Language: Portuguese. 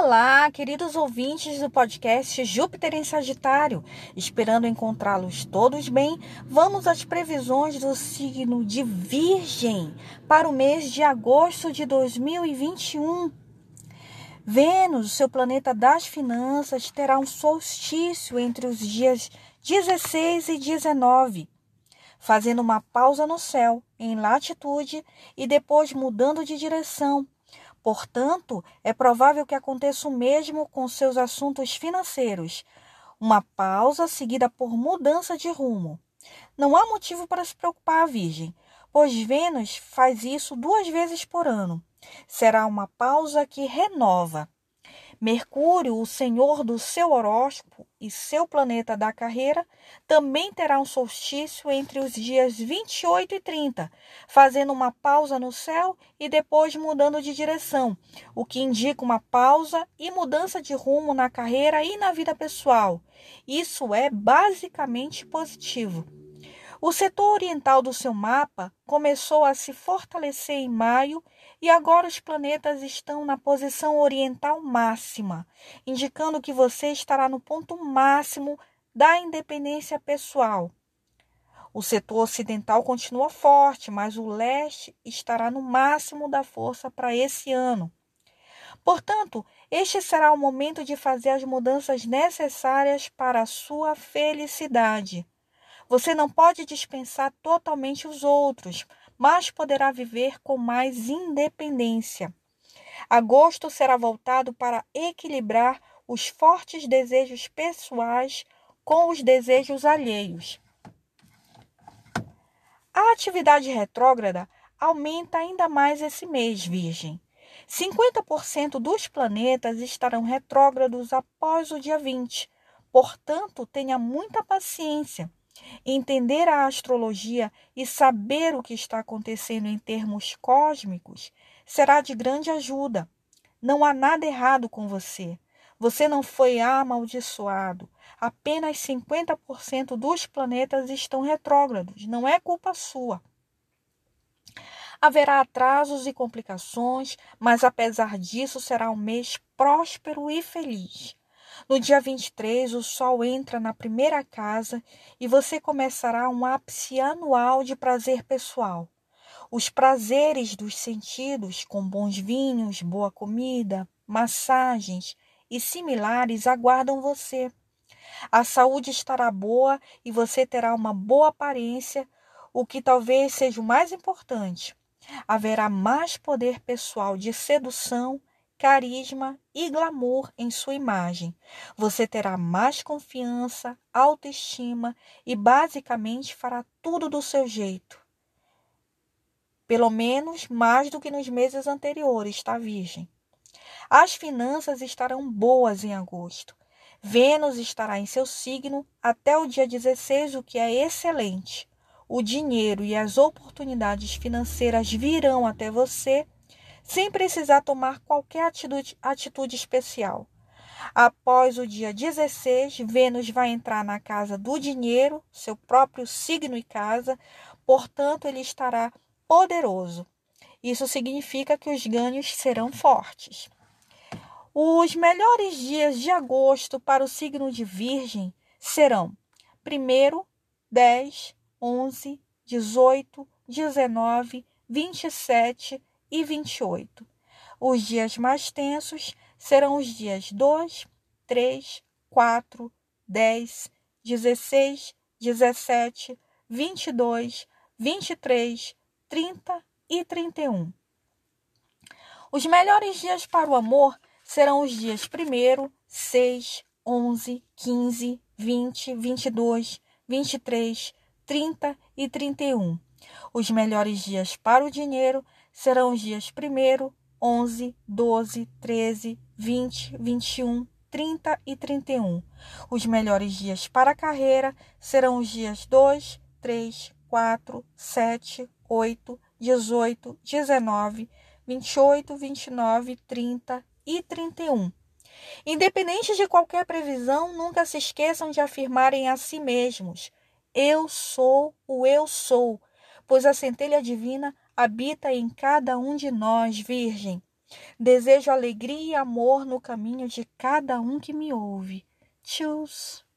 Olá, queridos ouvintes do podcast Júpiter em Sagitário. Esperando encontrá-los todos bem, vamos às previsões do signo de Virgem para o mês de agosto de 2021. Vênus, seu planeta das finanças, terá um solstício entre os dias 16 e 19, fazendo uma pausa no céu em latitude e depois mudando de direção Portanto, é provável que aconteça o mesmo com seus assuntos financeiros. Uma pausa seguida por mudança de rumo. Não há motivo para se preocupar, Virgem, pois Vênus faz isso duas vezes por ano. Será uma pausa que renova. Mercúrio, o senhor do seu horóscopo e seu planeta da carreira, também terá um solstício entre os dias 28 e 30, fazendo uma pausa no céu e depois mudando de direção, o que indica uma pausa e mudança de rumo na carreira e na vida pessoal. Isso é basicamente positivo. O setor oriental do seu mapa começou a se fortalecer em maio e agora os planetas estão na posição oriental máxima, indicando que você estará no ponto máximo da independência pessoal. O setor ocidental continua forte, mas o leste estará no máximo da força para esse ano. Portanto, este será o momento de fazer as mudanças necessárias para a sua felicidade. Você não pode dispensar totalmente os outros, mas poderá viver com mais independência. Agosto será voltado para equilibrar os fortes desejos pessoais com os desejos alheios. A atividade retrógrada aumenta ainda mais esse mês, Virgem. 50% dos planetas estarão retrógrados após o dia 20. Portanto, tenha muita paciência. Entender a astrologia e saber o que está acontecendo em termos cósmicos será de grande ajuda. Não há nada errado com você. Você não foi amaldiçoado. Apenas 50% dos planetas estão retrógrados. Não é culpa sua. Haverá atrasos e complicações, mas apesar disso será um mês próspero e feliz. No dia 23, o Sol entra na primeira casa e você começará um ápice anual de prazer pessoal. Os prazeres dos sentidos, com bons vinhos, boa comida, massagens e similares, aguardam você. A saúde estará boa e você terá uma boa aparência, o que talvez seja o mais importante. Haverá mais poder pessoal de sedução carisma e glamour em sua imagem. Você terá mais confiança, autoestima e basicamente fará tudo do seu jeito. Pelo menos mais do que nos meses anteriores, tá, Virgem? As finanças estarão boas em agosto. Vênus estará em seu signo até o dia 16, o que é excelente. O dinheiro e as oportunidades financeiras virão até você sem precisar tomar qualquer atitude, atitude especial. Após o dia 16, Vênus vai entrar na casa do dinheiro, seu próprio signo e casa, portanto, ele estará poderoso. Isso significa que os ganhos serão fortes. Os melhores dias de agosto para o signo de Virgem serão 1, 10, 11, 18, 19, 27, e 28. Os dias mais tensos serão os dias 2, 3, 4, 10, 16, 17, 22, 23, 30 e 31. Os melhores dias para o amor serão os dias 1, 6, 11, 15, 20, 22, 23, 30 e 31. Os melhores dias para o dinheiro serão os dias 1, 11, 12, 13, 20, 21, 30 e 31. Os melhores dias para a carreira serão os dias 2, 3, 4, 7, 8, 18, 19, 28, 29, 30 e 31. Independente de qualquer previsão, nunca se esqueçam de afirmarem a si mesmos: Eu sou o eu sou, pois a centelha divina habita em cada um de nós, Virgem. Desejo alegria e amor no caminho de cada um que me ouve. Tchus!